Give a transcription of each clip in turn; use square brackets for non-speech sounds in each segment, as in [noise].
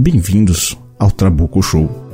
Bem-vindos ao Trabuco Show.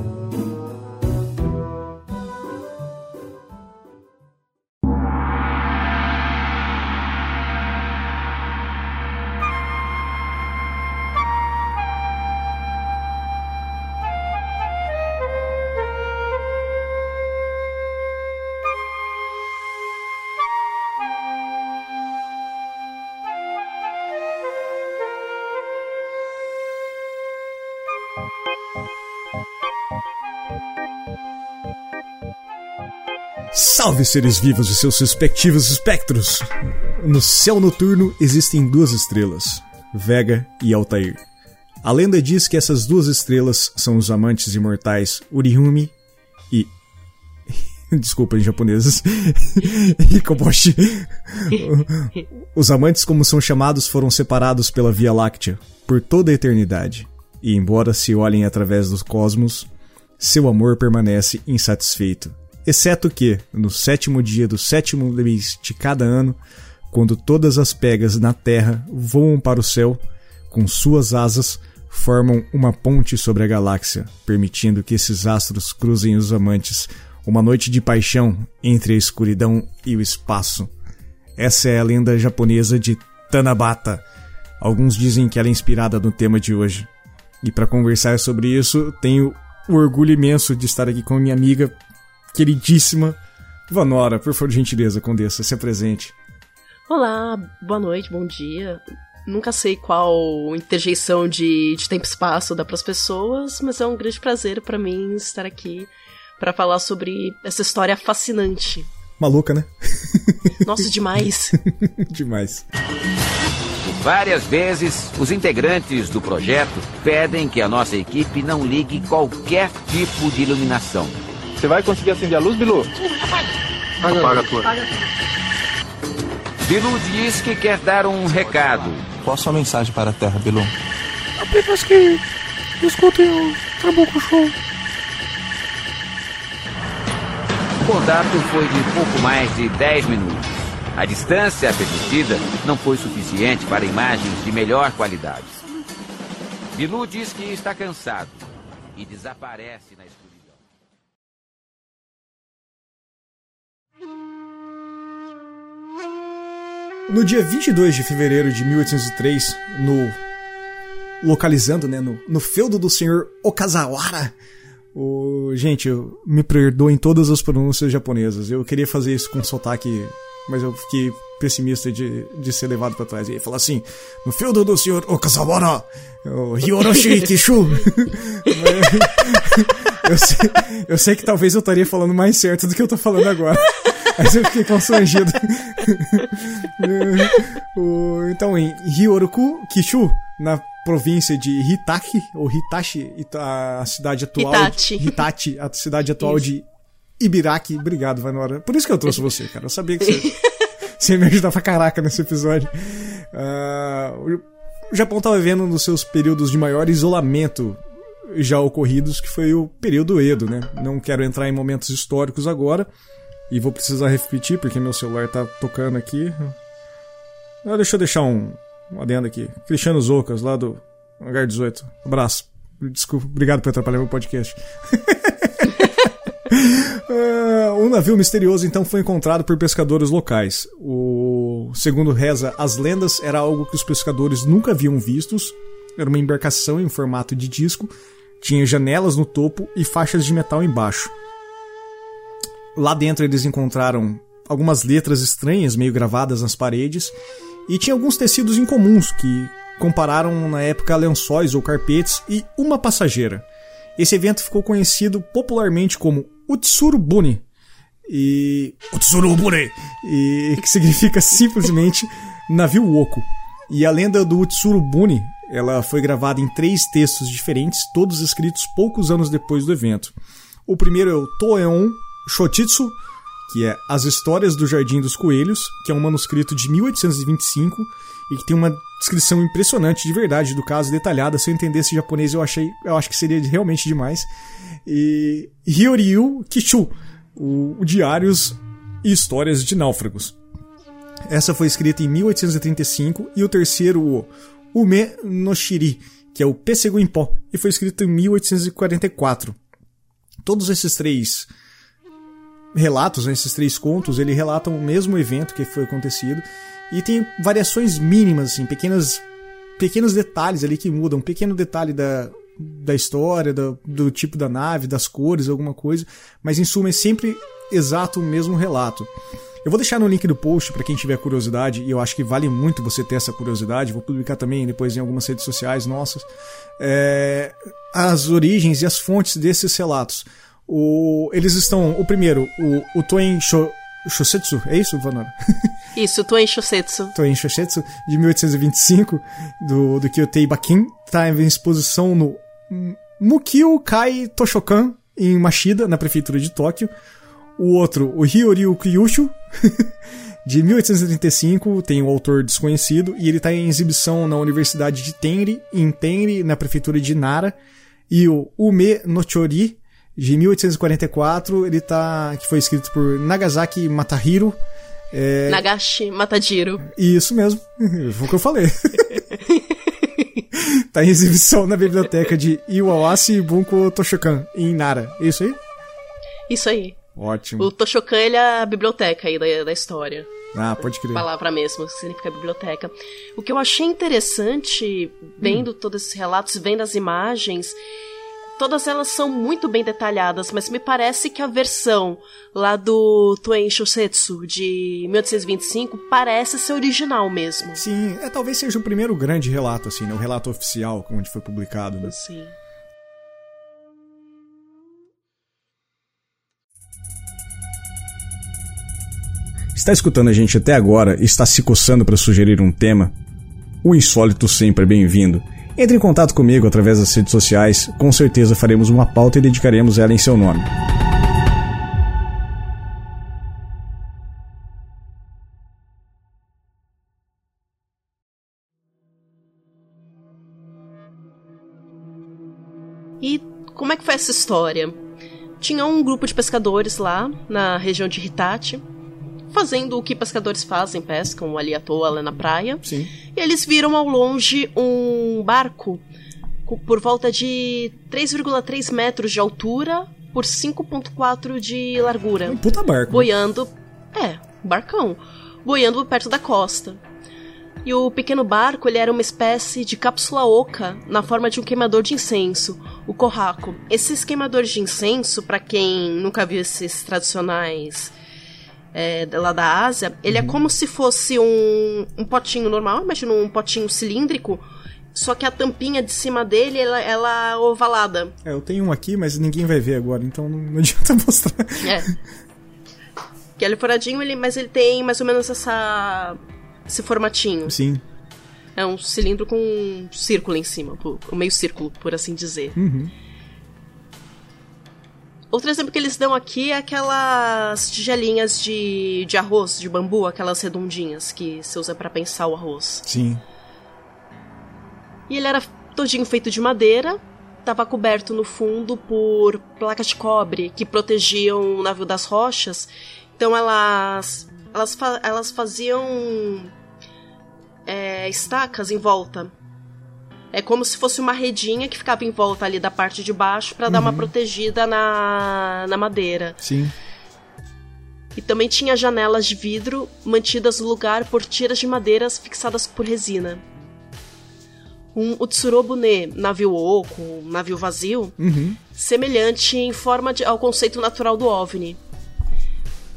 Salve seres vivos e seus respectivos espectros! No céu noturno existem duas estrelas, Vega e Altair. A lenda diz que essas duas estrelas são os amantes imortais Urihumi e. [laughs] Desculpa em japoneses. [laughs] Hikoboshi. Os amantes, como são chamados, foram separados pela Via Láctea por toda a eternidade. E embora se olhem através dos cosmos, seu amor permanece insatisfeito Exceto que, no sétimo dia do sétimo mês de cada ano, quando todas as pegas na terra voam para o céu, com suas asas formam uma ponte sobre a galáxia, permitindo que esses astros cruzem os amantes, uma noite de paixão entre a escuridão e o espaço. Essa é a lenda japonesa de Tanabata. Alguns dizem que ela é inspirada no tema de hoje. E para conversar sobre isso, tenho o orgulho imenso de estar aqui com minha amiga queridíssima Vanora. Por favor, gentileza, Condessa, se apresente. Olá, boa noite, bom dia. Nunca sei qual interjeição de, de tempo e espaço dá para as pessoas, mas é um grande prazer para mim estar aqui para falar sobre essa história fascinante. Maluca, né? [laughs] Nossa, demais. [laughs] demais. Várias vezes, os integrantes do projeto pedem que a nossa equipe não ligue qualquer tipo de iluminação você vai conseguir acender a luz, Bilu? Paga, Apaga a tua. Bilu diz que quer dar um recado. Qual a sua mensagem para a Terra, Bilu? Apenas que escutem o Trabuco Show. O contato foi de pouco mais de 10 minutos. A distância permitida não foi suficiente para imagens de melhor qualidade. Bilu diz que está cansado e desaparece na escuridão. No dia 22 de fevereiro de 1803, no localizando, né, no, no feudo do senhor Okazawara, o, gente, eu, me perdoem todas as pronúncias japonesas. Eu queria fazer isso com sotaque, mas eu fiquei pessimista de, de ser levado para trás. E falar assim: no feudo do senhor Okazawara, o Hyoroshi Kishu. [laughs] eu, sei, eu sei que talvez eu estaria falando mais certo do que eu tô falando agora. Mas eu fiquei constrangido. [laughs] então, em Ryoroku Kishu, na província de Hitaki, ou Hitachi, a cidade atual. Hitachi. [laughs] Hitachi, a cidade atual isso. de Ibiraki. Obrigado, Vanora. Por isso que eu trouxe [laughs] você, cara. Eu sabia que você, você ia me ajudar pra caraca nesse episódio. Uh, o Japão estava vivendo nos seus períodos de maior isolamento já ocorridos, que foi o período Edo, né? Não quero entrar em momentos históricos agora, e vou precisar repetir porque meu celular tá tocando aqui. Ah, deixa eu deixar um, um adendo aqui. Cristiano Zocas, lá do Hangar 18. Abraço. Desculpa, obrigado por atrapalhar meu podcast. uh, [laughs] um navio misterioso então foi encontrado por pescadores locais. O segundo reza as lendas, era algo que os pescadores nunca haviam vistos. Era uma embarcação em formato de disco, tinha janelas no topo e faixas de metal embaixo. Lá dentro eles encontraram algumas letras estranhas, meio gravadas nas paredes, e tinha alguns tecidos incomuns que compararam na época lençóis ou carpetes e uma passageira. Esse evento ficou conhecido popularmente como Utsurubuni. E. Utsurubuni! E [laughs] que significa simplesmente navio oco. E a lenda do Utsurubuni ela foi gravada em três textos diferentes, todos escritos poucos anos depois do evento. O primeiro é o Toeon Shotitsu, que é As Histórias do Jardim dos Coelhos, que é um manuscrito de 1825 e que tem uma descrição impressionante de verdade do caso, detalhada. Se eu entendesse japonês, eu achei, eu acho que seria realmente demais. E Hyoryu Kichu, o, o Diários e Histórias de Náufragos. Essa foi escrita em 1835 e o terceiro, o Ume no Shiri, que é o Pêssego em Pó, e foi escrito em 1844. Todos esses três relatos, né, esses três contos, ele relatam o mesmo evento que foi acontecido e tem variações mínimas, assim, pequenas, pequenos detalhes ali que mudam, um pequeno detalhe da, da história, do, do tipo da nave, das cores, alguma coisa, mas em suma é sempre exato o mesmo relato. Eu vou deixar no link do post para quem tiver curiosidade, e eu acho que vale muito você ter essa curiosidade. Vou publicar também depois em algumas redes sociais nossas é, as origens e as fontes desses relatos. O, eles estão. O primeiro, o, o Toen Sho, Shosetsu, é isso, Vanora? [laughs] Isso, Toen Shosetsu. Toen Shosetsu, de 1825, do, do Kyotei Bakin, está em exposição no Mukio Kai Toshokan, em Mashida, na prefeitura de Tóquio. O outro, o Hyoryu Kyushu, [laughs] de 1835, tem um autor desconhecido, e ele está em exibição na Universidade de Tenri, em Tenri, na prefeitura de Nara. E o Ume Nochori, de 1844, ele tá. que foi escrito por Nagasaki Matahiro. É... Nagashi Matajiro. Isso mesmo, [laughs] foi o que eu falei. [laughs] tá em exibição na biblioteca de Iwawasi Bunko Toshokan, em Nara. É isso aí? Isso aí. Ótimo. O Toshokan, ele é a biblioteca aí da, da história. Ah, pode crer. Palavra mesmo, significa biblioteca. O que eu achei interessante, vendo hum. todos esses relatos, vendo as imagens, todas elas são muito bem detalhadas, mas me parece que a versão lá do Toen Shosetsu de 1825 parece ser original mesmo. Sim, é, talvez seja o primeiro grande relato, assim, né? O relato oficial, onde foi publicado, né? Sim. Está escutando a gente até agora e está se coçando para sugerir um tema? O insólito sempre é bem-vindo. Entre em contato comigo através das redes sociais, com certeza faremos uma pauta e dedicaremos ela em seu nome. E como é que foi essa história? Tinha um grupo de pescadores lá na região de Hitachi fazendo o que pescadores fazem, pescam ali à toa lá na praia. Sim. E eles viram ao longe um barco por volta de 3,3 metros de altura por 5,4 de largura. Um puta barco. Boiando. É, barcão. Boiando perto da costa. E o pequeno barco ele era uma espécie de cápsula oca na forma de um queimador de incenso, o corraco. Esses queimadores de incenso, para quem nunca viu esses tradicionais é, lá da Ásia, ele é uhum. é como se fosse um, um potinho normal, imagina um potinho cilíndrico, só que a tampinha de cima dele, ela, ela é ovalada. É, eu tenho um aqui, mas ninguém vai ver agora, então não, não [laughs] adianta mostrar. É. Que ele é furadinho, ele, mas ele tem mais ou menos essa esse formatinho. Sim. É um cilindro com um círculo em cima, um meio círculo, por assim dizer. Uhum. Outro exemplo que eles dão aqui é aquelas tigelinhas de, de arroz, de bambu, aquelas redondinhas que se usa para pensar o arroz. Sim. E ele era todinho feito de madeira, estava coberto no fundo por placas de cobre que protegiam o navio das rochas. Então elas elas, fa elas faziam é, estacas em volta é como se fosse uma redinha que ficava em volta ali da parte de baixo para uhum. dar uma uhum. protegida na, na madeira. Sim. E também tinha janelas de vidro mantidas no lugar por tiras de madeiras fixadas por resina. Um Utsurobune, navio oco, navio vazio, uhum. semelhante em forma de, ao conceito natural do OVNI.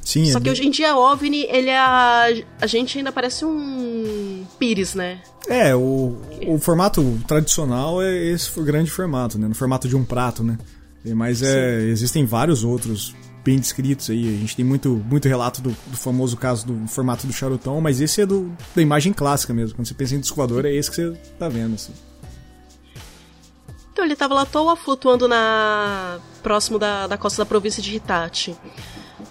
Sim, Só é que hoje em dia OVNI, ele é a, a gente ainda parece um pires, né? É, o, o formato tradicional é esse grande formato, né? No formato de um prato, né? Mas é, existem vários outros bem descritos aí. A gente tem muito, muito relato do, do famoso caso do formato do charutão, mas esse é do, da imagem clássica mesmo. Quando você pensa em disco é esse que você tá vendo, assim. Então ele tava lá à toa, flutuando na próximo da, da costa da província de Hitachi.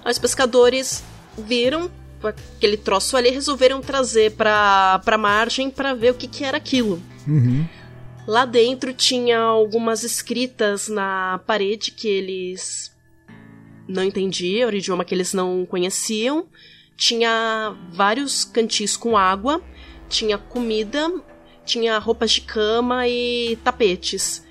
Os pescadores viram aquele troço ali e resolveram trazer pra, pra margem para ver o que, que era aquilo. Uhum. Lá dentro tinha algumas escritas na parede que eles não entendiam, era o idioma que eles não conheciam. Tinha vários cantis com água, tinha comida, tinha roupas de cama e tapetes.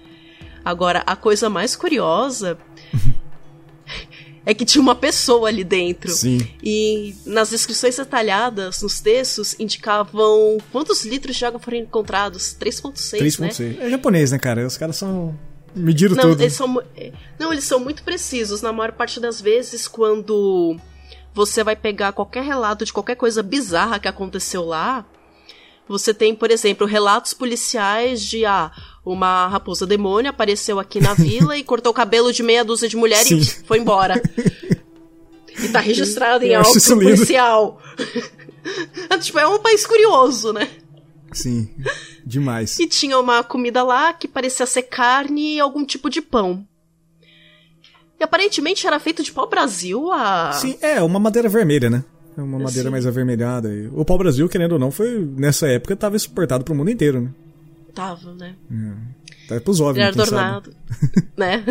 Agora, a coisa mais curiosa [laughs] é que tinha uma pessoa ali dentro. Sim. E nas descrições detalhadas, nos textos, indicavam quantos litros de água foram encontrados. 3.6, né? 3.6. É japonês, né, cara? Os caras são. Mediram Não, tudo. eles são, é, não, eles são muito precisos. Na maior parte das vezes, quando você vai pegar qualquer relato de qualquer coisa bizarra que aconteceu lá, você tem, por exemplo, relatos policiais de ah, uma raposa demônio apareceu aqui na vila [laughs] e cortou o cabelo de meia dúzia de mulheres e foi embora. E tá registrado em lindo. policial. [laughs] tipo, é um país curioso, né? Sim. Demais. E tinha uma comida lá que parecia ser carne e algum tipo de pão. E aparentemente era feito de pau-brasil a. Sim, é uma madeira vermelha, né? É uma madeira Sim. mais avermelhada. O pau-brasil, querendo ou não, foi nessa época tava exportado pro mundo inteiro, né? Tava, né? Tá pros Ele OVNI, era adornado. né?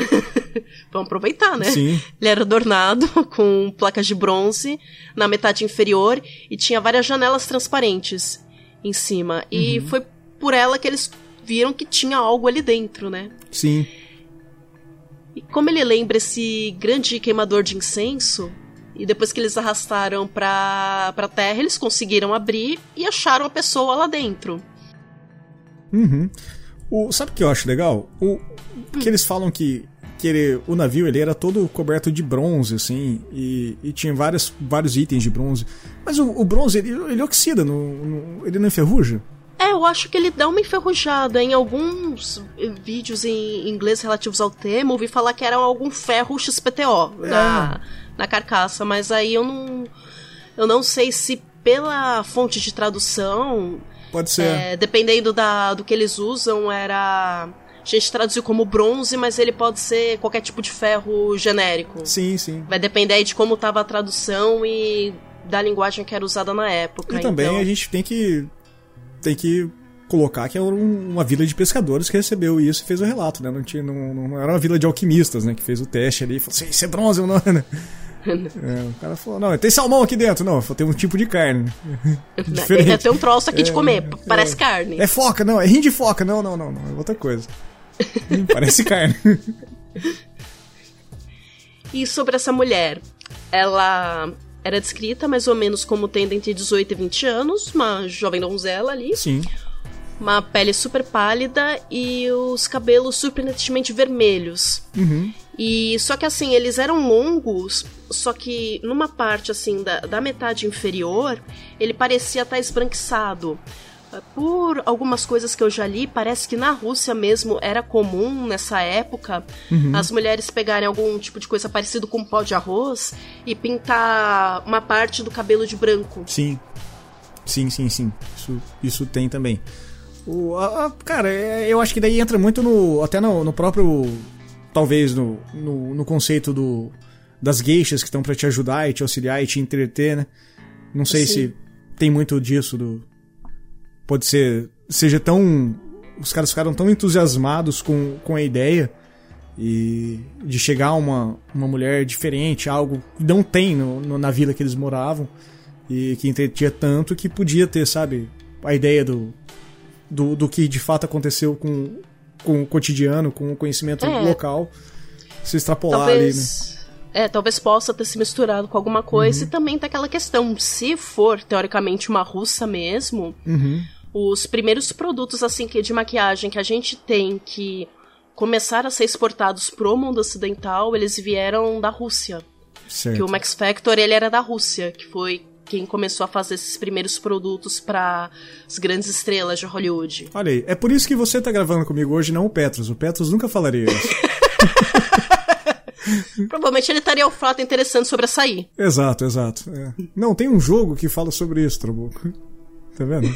[laughs] Vamos aproveitar, né? Sim. Ele era adornado [laughs] com placas de bronze na metade inferior e tinha várias janelas transparentes em cima. E Uhum. foi por ela que eles viram que tinha algo ali dentro, né? Sim. E como ele lembra esse grande queimador de incenso, e depois que eles arrastaram pra, pra terra, eles conseguiram abrir e acharam a pessoa lá dentro. Uhum. O, sabe o que eu acho legal? O, que eles falam que, que ele- o navio ele era todo coberto de bronze, assim, e, e tinha vários, vários itens de bronze. Mas o, o bronze, ele, ele oxida, não, não- ele não enferruja? É, eu acho que ele dá uma enferrujada. Em alguns vídeos em inglês relativos ao tema, ouvi falar que era algum ferro XPTO na, na carcaça, mas aí eu não. Eu não sei se pela fonte de tradução, Pode ser. é, dependendo da, do que eles usam, era. A gente traduziu como bronze, mas ele pode ser qualquer tipo de ferro genérico. Sim, sim. Vai depender aí de como estava a tradução e da linguagem que era usada na época. E também então... a gente tem que tem que colocar que é um- uma vila de pescadores que recebeu isso e fez o relato, né? Não, tinha, não, não era uma vila de alquimistas, né? Que fez o teste ali e falou assim, isso é bronze ou não, né? [laughs] É, o cara falou, não, tem salmão aqui dentro. Não, tem um tipo de carne. [laughs] diferente. É, tem um troço aqui de comer, p- parece é. carne. É foca, não, é rim de foca. Não, não, não, não, é outra coisa. [laughs] Parece carne. E sobre essa mulher, ela era descrita mais ou menos como tendo entre 18 e 20 anos, uma jovem donzela ali, Sim. uma pele super pálida e os cabelos surpreendentemente vermelhos. Uhum. E só que assim, eles eram longos, só que numa parte assim da, da metade inferior, ele parecia estar esbranquiçado. Por algumas coisas que eu já li, parece que na Rússia mesmo era comum nessa época as mulheres pegarem algum tipo de coisa parecido com um pó de arroz e pintar uma parte do cabelo de branco. Sim. Sim, sim, sim. Isso, isso tem também. O, a- a- cara, é- eu acho que daí entra muito no. Até no, no próprio. Talvez no, no, no conceito do, das geixas que estão pra te ajudar e te auxiliar e te entreter, né? Não sei Sim. se tem muito disso do. Pode ser. Seja tão. Os caras ficaram tão entusiasmados com, com a ideia e de chegar uma, uma mulher diferente, algo que não tem no, no- na vila que eles moravam e que entretinha tanto que podia ter, sabe, a ideia do, do, do que de fato aconteceu com, com o cotidiano, com o conhecimento É. local, se extrapolar ali, né? talvez. É, talvez possa ter se misturado com alguma coisa. E também tem aquela questão, se for teoricamente uma russa mesmo, Uhum. Os primeiros produtos assim que de maquiagem que a gente tem que começaram a ser exportados pro mundo ocidental, eles vieram da Rússia. Certo. Que o Max Factor, ele era da Rússia, que foi quem começou a fazer esses primeiros produtos para as grandes estrelas de Hollywood. Olha aí, é por isso que você tá gravando comigo hoje, não o Petros. O Petros nunca falaria isso. [laughs] [laughs] Provavelmente ele estaria o fato interessante sobre açaí. exato, exato. é. Não, tem um jogo que fala sobre isso, Trabuco. Tá vendo?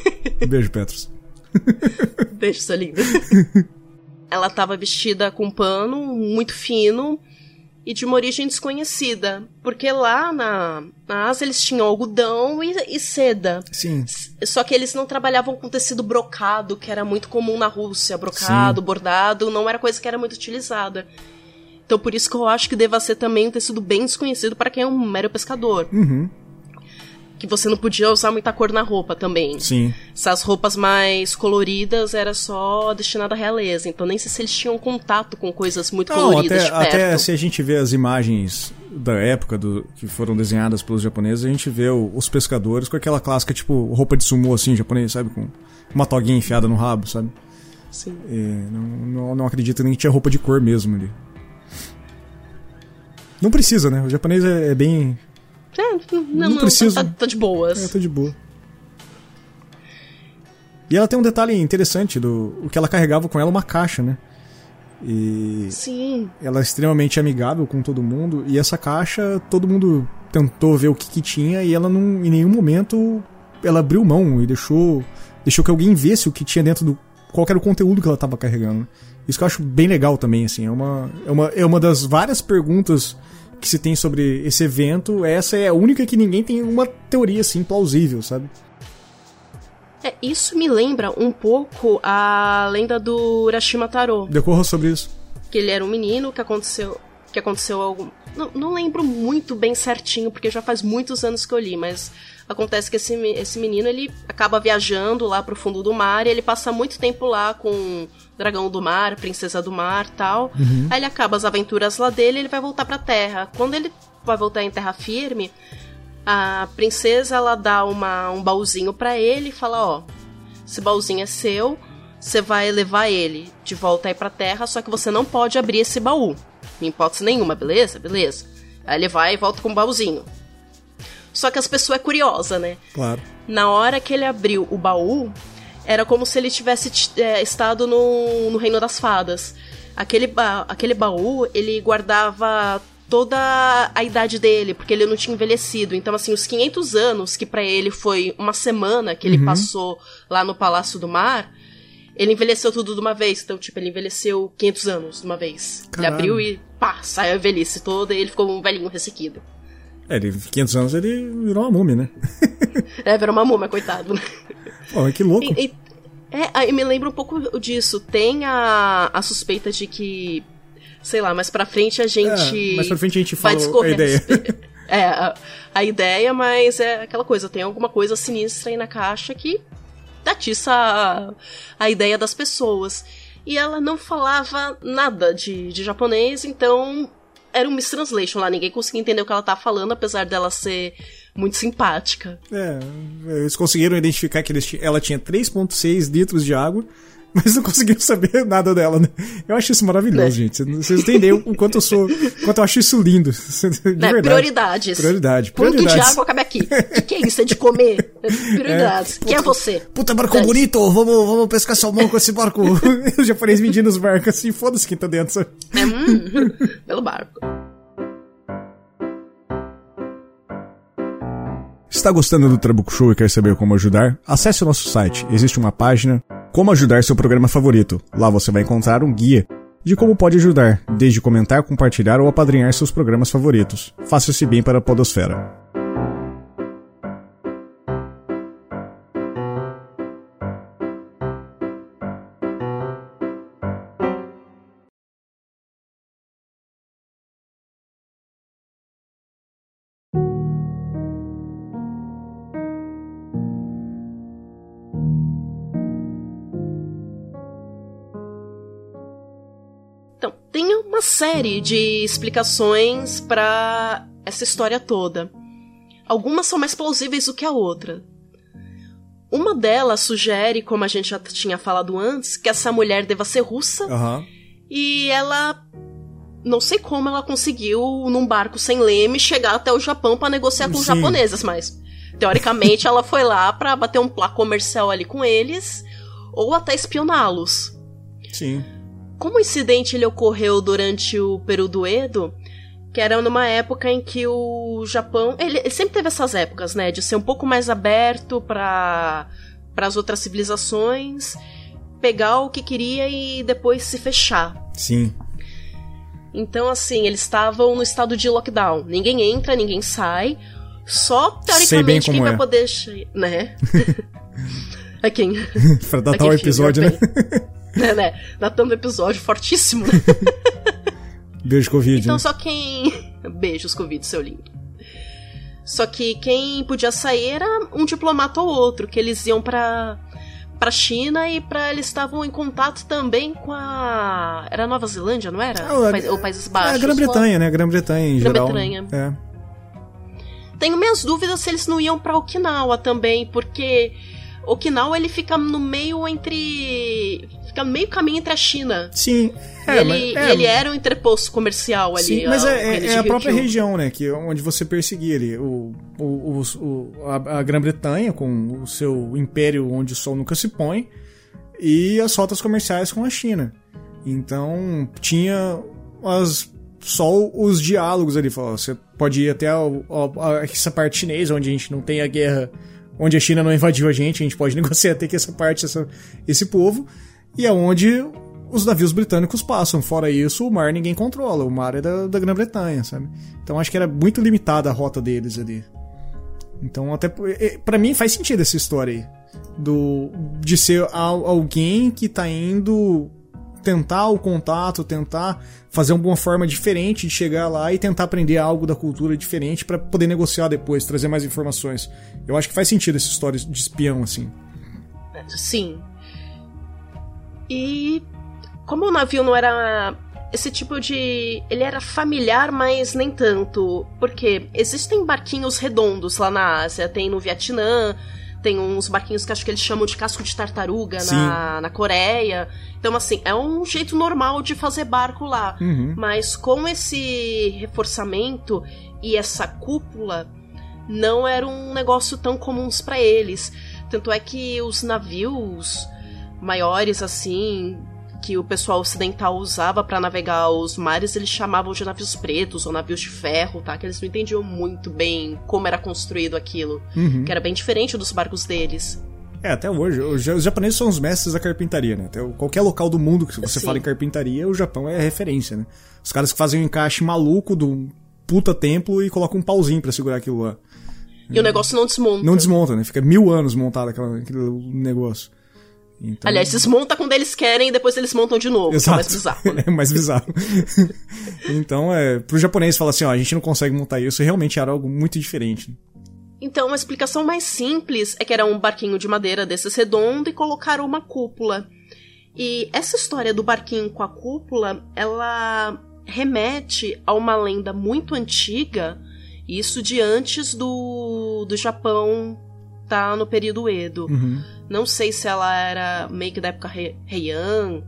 Um beijo, Petros. [laughs] Beijo, seu lindo. [laughs] ela estava vestida com pano muito fino e de uma origem desconhecida. Porque lá na, na Ásia eles tinham algodão e, e, seda. Sim. Só que eles não trabalhavam com tecido brocado, que era muito comum na Rússia. Brocado, Sim. bordado, não era coisa que era muito utilizada. Então por isso que eu acho que deva ser também um tecido bem desconhecido para quem é um mero pescador. Uhum que você não podia usar muita cor na roupa também. Sim. Essas roupas mais coloridas era só destinada à realeza. Então nem sei se eles tinham contato com coisas muito não, coloridas até, até se a gente vê as imagens da época do, que foram desenhadas pelos japoneses, a gente vê o, os pescadores com aquela clássica, tipo, roupa de sumo assim, japonês, sabe? Com uma toguinha enfiada no rabo, sabe? Sim. não, não, não acredito nem que tinha roupa de cor mesmo ali. Não precisa, né? O japonês é, é bem é, não, não, preciso. Tá, tá, de boas. É, tá de boa. E ela tem um detalhe interessante do o que ela carregava com ela uma caixa, né? E Sim. ela é extremamente amigável com todo mundo e essa caixa todo mundo tentou ver o que, que tinha e ela não em nenhum momento ela abriu mão e deixou deixou que alguém visse o que tinha dentro do qual era o conteúdo que ela estava carregando. Isso que eu acho bem legal também assim, é uma é uma, é uma das várias perguntas que se tem sobre esse evento, essa é a única que ninguém tem uma teoria assim plausível, sabe? É, isso me lembra um pouco a lenda do Urashima Taro. Decorra sobre isso. Que ele era um menino que aconteceu que aconteceu algo. Não, não lembro muito bem certinho, porque já faz muitos anos que eu li, mas acontece que esse, esse menino ele acaba viajando lá pro fundo do mar e ele passa muito tempo lá com dragão do mar, princesa do mar tal. Uhum. Aí ele acaba as aventuras lá dele e ele vai voltar pra terra. Quando ele vai voltar em terra firme, a princesa ela dá uma, um baúzinho para ele e fala: Ó, esse baúzinho é seu, você vai levar ele de volta aí pra terra, só que você não pode abrir esse baú. Em hipótese nenhuma, beleza? Beleza. Aí ele vai e volta com o baúzinho. Só que as pessoas é curiosa, né? Claro. Na hora que ele abriu o baú, era como se ele tivesse é, estado no, no Reino das Fadas. Aquele, ba aquele baú, ele guardava toda a idade dele, porque ele não tinha envelhecido. Então, assim, os 500 anos, que para ele foi uma semana que ele uhum. passou lá no Palácio do Mar, ele envelheceu tudo de uma vez. Então, tipo, ele envelheceu 500 anos de uma vez. Caralho. Ele abriu e pá, saiu a velhice toda e ele ficou um velhinho ressequido. É, ele, 500 anos ele virou uma múmia, né? [laughs] é, virou uma múmia, coitado. Né? Pô, que louco. E, e, é, aí me lembra um pouco disso. Tem a, a suspeita de que, sei lá, mais pra frente a gente. É, mais pra frente a gente fala a ideia. [laughs] é, a, a, ideia, mas é aquela coisa, tem alguma coisa sinistra aí na caixa que atiça a, a ideia das pessoas. E ela não falava nada de, de japonês, então era um mistranslation lá, ninguém conseguia entender o que ela tava falando, apesar dela ser muito simpática. É, eles conseguiram identificar que eles, ela tinha 3,6 litros de água, [laughs] mas não conseguiram saber nada dela, né? Eu acho isso maravilhoso, é. gente. Vocês entendem o quanto eu sou, o [laughs] quanto eu acho isso lindo. De é, prioridades. Prioridade. Ponto de água cabe aqui. O que é isso? É de comer? É, [laughs] prioridades. É, Quem é você? Puta, barco bonito! Vamos, vamos pescar salmão com esse barco. Os japoneses medindo os barcos assim, foda-se quem tá dentro, sabe? É, hum, pelo barco. Está gostando do Trabuco Show e quer saber como ajudar? Acesse o nosso site. Existe uma página Como ajudar seu programa favorito. Lá você vai encontrar um guia de como pode ajudar, desde comentar, compartilhar ou apadrinhar seus programas favoritos. Faça-se bem para a podosfera. Uma série de explicações para essa história toda. Algumas são mais plausíveis do que a outra. Uma delas sugere, como a gente já tinha falado antes, que essa mulher deva ser russa. Uhum. E ela. Não sei como ela conseguiu, num barco sem leme, chegar até o Japão para negociar com os japoneses, mas. Teoricamente, ela foi lá para bater um plá comercial ali com eles, ou até espioná-los. Sim. Como o incidente ele ocorreu durante o período Edo, que era numa época em que o Japão, ele, ele sempre teve essas épocas, né, de ser um pouco mais aberto para para as outras civilizações. pegar o que queria e depois se fechar. Sim. Então, assim, eles estavam no estado de lockdown. Ninguém entra, ninguém sai. Só, teoricamente, quem vai é. poder... che- Né? [laughs] é quem... [laughs] pra datar o episódio, né? [laughs] né, né? Datando o episódio fortíssimo, né? [laughs] Beijo Covid. Então né? só quem. [laughs] Beijos, Covid, seu lindo. Só que quem podia sair era um diplomata ou outro, que eles iam pra, pra China e pra, eles estavam em contato também com a. Era Nova Zelândia, não era? Ah, País- ou Países É Baixos? a Grã-Bretanha, né? A Grã-Bretanha em geral. Grã-Bretanha. É. Tenho minhas dúvidas se eles não iam pra Okinawa também, porque Okinawa ele fica no meio entre. Fica meio caminho entre a China. Sim. É, ele, mas, é, ele era um interposto comercial ali. Sim, mas ó, é, é- é a própria região, né? Que, onde você perseguia ali. O, o, o- a, a Grã-Bretanha, com o seu império onde o sol nunca se põe, e as rotas comerciais com a China. Então, tinha as, só os diálogos ali. Falou, você pode ir até o- o- a- essa parte chinesa, onde a gente não tem a guerra, onde a China não invadiu a gente, a gente pode [laughs] negociar até que essa parte, essa, esse povo, e aonde os navios britânicos passam. Fora isso, o mar ninguém controla. O mar é da, da Grã-Bretanha, sabe? Então acho que era muito limitada a rota deles ali. Então, até para mim faz sentido essa história aí. Do, de ser al- alguém que tá indo tentar o contato, tentar fazer uma forma diferente de chegar lá e tentar aprender algo da cultura diferente pra poder negociar depois, trazer mais informações. Eu acho que faz sentido essa história de espião, assim. Sim. E como o navio não era esse tipo de. Ele era familiar, mas nem tanto. Porque existem barquinhos redondos lá na Ásia, tem no Vietnã. Tem uns barquinhos que acho que eles chamam de casco de tartaruga na, na Coreia. Então, assim, é um jeito normal de fazer barco lá. Uhum. Mas com esse reforçamento e essa cúpula, não era um negócio tão comuns para eles. Tanto é que os navios maiores, assim, que o pessoal ocidental usava para navegar os mares, eles chamavam de navios pretos ou navios de ferro, tá? Que eles não entendiam muito bem como era construído aquilo. Uhum. Que era bem diferente dos barcos deles. É, até hoje. Os ja- os japoneses são os mestres da carpintaria, né? Até qualquer local do mundo que você Sim. fala em carpintaria, o Japão é a referência, né? Os caras que fazem um encaixe maluco do puta templo e colocam um pauzinho pra segurar aquilo lá. E o negócio não desmonta. Não desmonta, né? Fica mil anos montado aquela, aquele negócio. Então, Aliás, desmonta quando eles querem e depois eles montam de novo. que é Exato. mais bizarro, [laughs] né? é mais bizarro. [laughs] então, é, pro japonês falar assim, ó, a gente não consegue montar isso, realmente era algo muito diferente. Então, uma explicação mais simples é que era um barquinho de madeira desses redondo e colocaram uma cúpula. E essa história do barquinho com a cúpula, ela remete a uma lenda muito antiga, isso de antes do, do Japão tá no período Edo. Uhum. Não sei se ela era meio que da época He- Heian.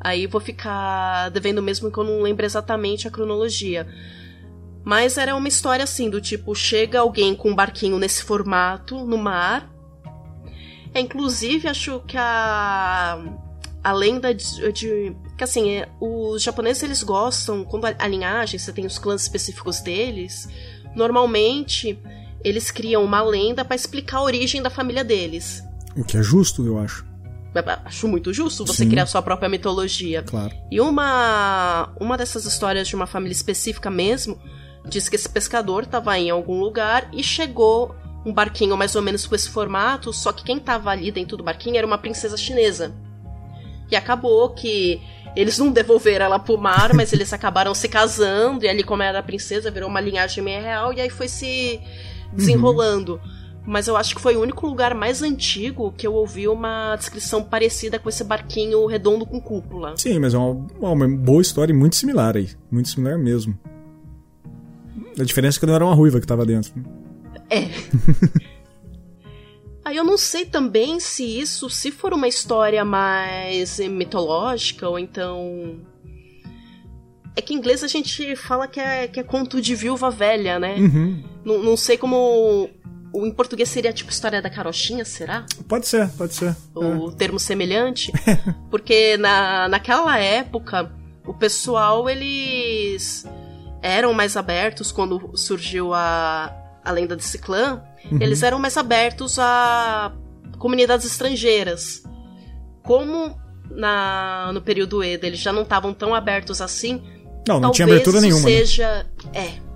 Aí vou ficar devendo mesmo que eu não lembro exatamente a cronologia. Mas era uma história assim, do tipo, chega alguém com um barquinho nesse formato no mar. É, inclusive, acho que a, a lenda de, de- Que assim, é, os japoneses eles gostam, quando a, a linhagem, você tem os clãs específicos deles, normalmente eles criam uma lenda pra explicar a origem da família deles. O que é justo, eu acho. Acho muito justo você Sim. criar sua própria mitologia. Claro. E uma, uma dessas histórias de uma família específica mesmo diz que esse pescador estava em algum lugar e chegou um barquinho mais ou menos com esse formato, só que quem estava ali dentro do barquinho era uma princesa chinesa. E acabou que eles não devolveram ela pro mar, mas eles [laughs] acabaram se casando, e ali, como era a princesa, virou uma linhagem meio real, e aí foi se desenrolando. Mas eu acho que foi o único lugar mais antigo que eu ouvi uma descrição parecida com esse barquinho redondo com cúpula. Sim, mas é uma, uma boa história e muito similar aí. Muito similar mesmo. A diferença é que não era uma ruiva que tava dentro. É. [laughs] Aí eu não sei também se isso, se for uma história mais mitológica, ou então. É que em inglês a gente fala que é, que é conto de viúva velha, né? Uhum. Não, não sei como. O, em português seria tipo história da carochinha, será? Pode ser, pode ser. É. o termo semelhante, [laughs] porque na, naquela época o pessoal eles eram mais abertos quando surgiu a, a lenda desse clã, eles eram mais abertos a comunidades estrangeiras. como na, no período Edo eles já não estavam tão abertos assim. Não, não tinha abertura nenhuma. Né? Seja. Né? É.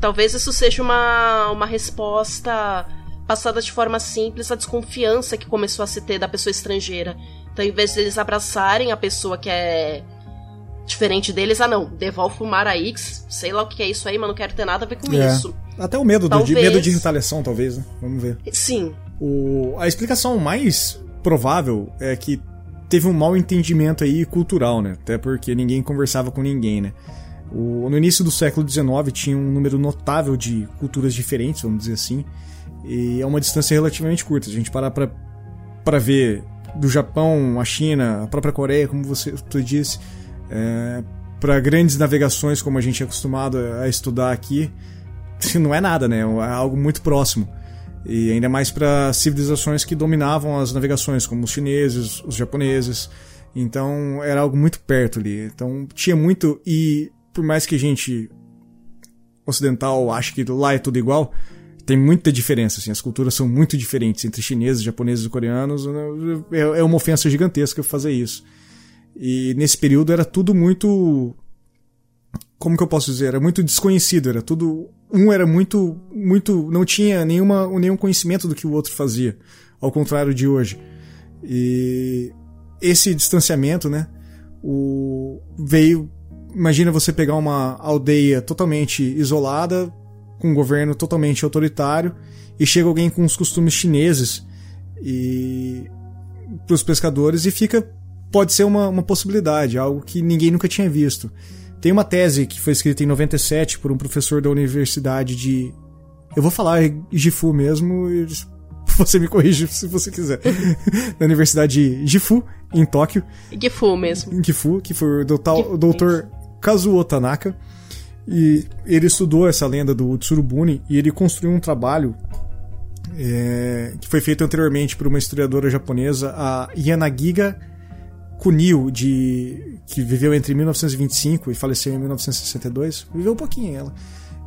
Talvez isso seja uma, uma resposta passada de forma simples à desconfiança que começou a se ter da pessoa estrangeira. Então, em vez deles abraçarem a pessoa que é diferente deles, ah não, devolve o Maraix, sei lá o que é isso aí, mas não quero ter nada a ver com é. isso. Até o medo, talvez... de, medo de retaliação, talvez, né? Vamos ver. Sim. O, a explicação mais provável é que teve um mal entendimento aí cultural, né? Até porque ninguém conversava com ninguém, né? O, no início do século XIX tinha um número notável de culturas diferentes, vamos dizer assim, e é uma distância relativamente curta. Se a gente parar para ver do Japão, a China, a própria Coreia, como você tu disse, é, para grandes navegações como a gente é acostumado a estudar aqui, [laughs] não é nada, né? É algo muito próximo. E ainda mais para civilizações que dominavam as navegações, como os chineses, os japoneses. Então era algo muito perto ali. Então tinha muito. E por mais que a gente ocidental ache que lá é tudo igual, tem muita diferença. Assim, as culturas são muito diferentes entre chineses, japoneses e coreanos. É, é uma ofensa gigantesca fazer isso. E nesse período era tudo muito. Como que eu posso dizer? Era muito desconhecido. Era tudo. Um era muito. muito Não tinha nenhuma, nenhum conhecimento do que o outro fazia. Ao contrário de hoje. E esse distanciamento, né? O, veio. Imagina você pegar uma aldeia totalmente isolada, com um governo totalmente autoritário, e chega alguém com os costumes chineses e para os pescadores e fica pode ser uma, uma possibilidade, algo que ninguém nunca tinha visto. Tem uma tese que foi escrita em 97 por um professor da universidade de. Eu vou falar Gifu mesmo, [laughs] você me corrige se você quiser. [laughs] da Universidade de Gifu, em Tóquio. Gifu mesmo. Gifu, que foi o doutor, doutor Kazuo Tanaka. E ele estudou essa lenda do Tsurubuni e ele construiu um trabalho é, que foi feito anteriormente por uma historiadora japonesa, a Yanagiga Kunio, de, que viveu entre 1925 e faleceu em 1962, viveu um pouquinho ela.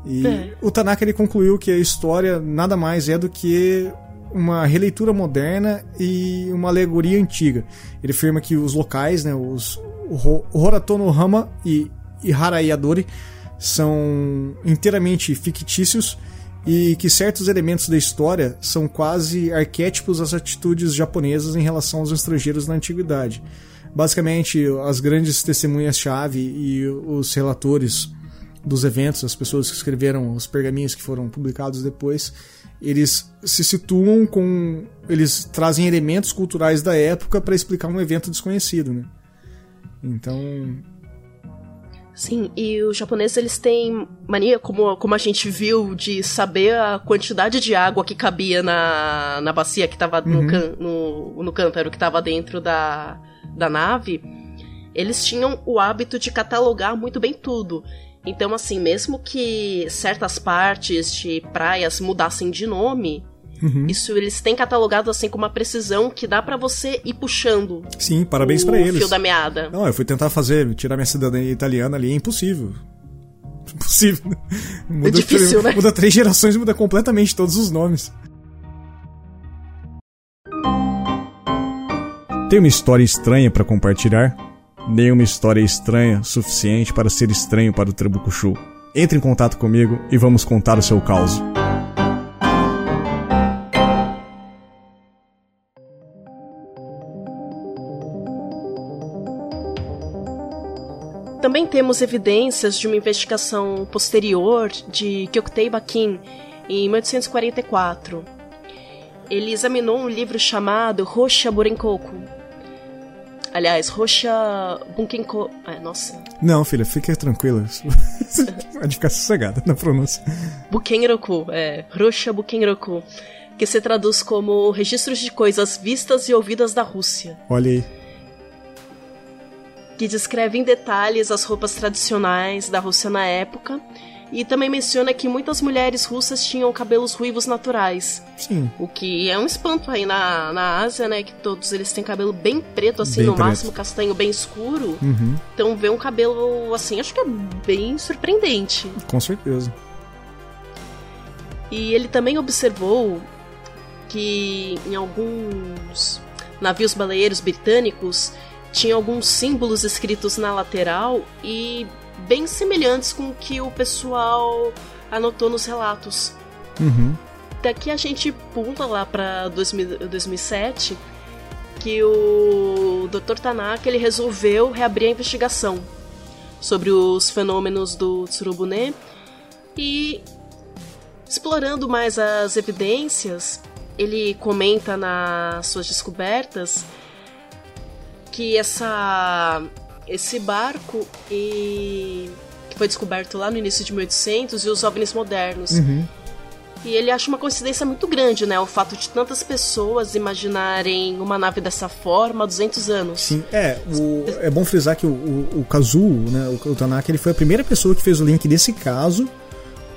E é. o Tanaka ele concluiu que a história nada mais é do que uma releitura moderna e uma alegoria antiga. Ele afirma que os locais, né, os o Horato no Hama e, e Harayadori, são inteiramente fictícios e que certos elementos da história são quase arquétipos das atitudes japonesas em relação aos estrangeiros na antiguidade basicamente as grandes testemunhas-chave e os relatores dos eventos, as pessoas que escreveram os pergaminhos que foram publicados depois, eles se situam com. Eles trazem elementos culturais da época para explicar um evento desconhecido, né? Então. Sim, e os japoneses eles têm mania, como, como a gente viu, de saber a quantidade de água que cabia na, na bacia que estava uhum. no, can, no, no cântaro que estava dentro da, da nave, eles tinham o hábito de catalogar muito bem tudo. Então, assim, mesmo que certas partes de praias mudassem de nome, uhum. isso eles têm catalogado assim com uma precisão que dá para você ir puxando. Sim, parabéns para eles. fio da meada. Não, eu fui tentar fazer, tirar minha cidadania italiana ali, é impossível. [laughs] Impossível. Muda, é difícil, né? Muda três gerações, muda completamente todos os nomes. Tem uma história estranha para compartilhar? Nenhuma história estranha suficiente para ser estranho para o Trabucuchu. Entre em contato comigo e vamos contar o seu caos. Também temos evidências de uma investigação posterior de Kyokutei Bakin em 1844. Ele examinou um livro chamado Rocha Burenkoku, Aliás, Roxa Bunkenko. Ah, nossa. Não, filha, fique tranquila. [laughs] Pode ficar sossegada na pronúncia. Bukenroku, é. Roxa Bukenroku. Que se traduz como registros de coisas vistas e ouvidas da Rússia. Olha aí. Que descreve em detalhes as roupas tradicionais da Rússia na época e também menciona que muitas mulheres russas tinham cabelos ruivos naturais. Sim. O que é um espanto aí na, na Ásia, né? Que todos eles têm cabelo bem preto, assim, bem no preto. máximo castanho bem escuro. Uhum. Então ver um cabelo assim, acho que é bem surpreendente. Com certeza. E ele também observou que em alguns navios baleeiros britânicos tinha alguns símbolos escritos na lateral e bem semelhantes com o que o pessoal anotou nos relatos. Uhum. Daqui a gente pula lá para 2007, que o Dr. Tanaka ele resolveu reabrir a investigação sobre os fenômenos do Tsurubune e explorando mais as evidências, ele comenta nas suas descobertas que essa esse barco e que foi descoberto lá no início de 1800 e os OVNIs modernos. Uhum. E ele acha uma coincidência muito grande, né? O fato de tantas pessoas imaginarem uma nave dessa forma há 200 anos. Sim, é. O, é bom frisar que o, o, o Kazuo, né, o, o Tanaka, ele foi a primeira pessoa que fez o link desse caso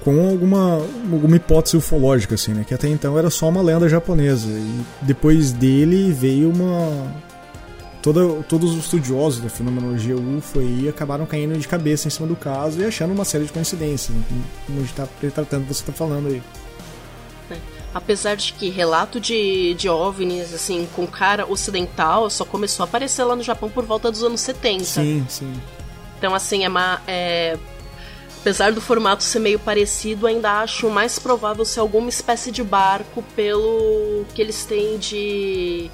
com alguma, alguma hipótese ufológica, assim, né? Que até então era só uma lenda japonesa. E depois dele veio uma. Toda, todos os estudiosos da fenomenologia UFO aí acabaram caindo de cabeça em cima do caso e achando uma série de coincidências, né? como a gente está retratando, você está falando aí. É. Apesar de que relato de, de OVNIs, assim, com cara ocidental, só começou a aparecer lá no Japão por volta dos anos 70. Sim, sim. Então, assim, é, uma, é apesar do formato ser meio parecido, ainda acho mais provável ser alguma espécie de barco pelo que eles têm de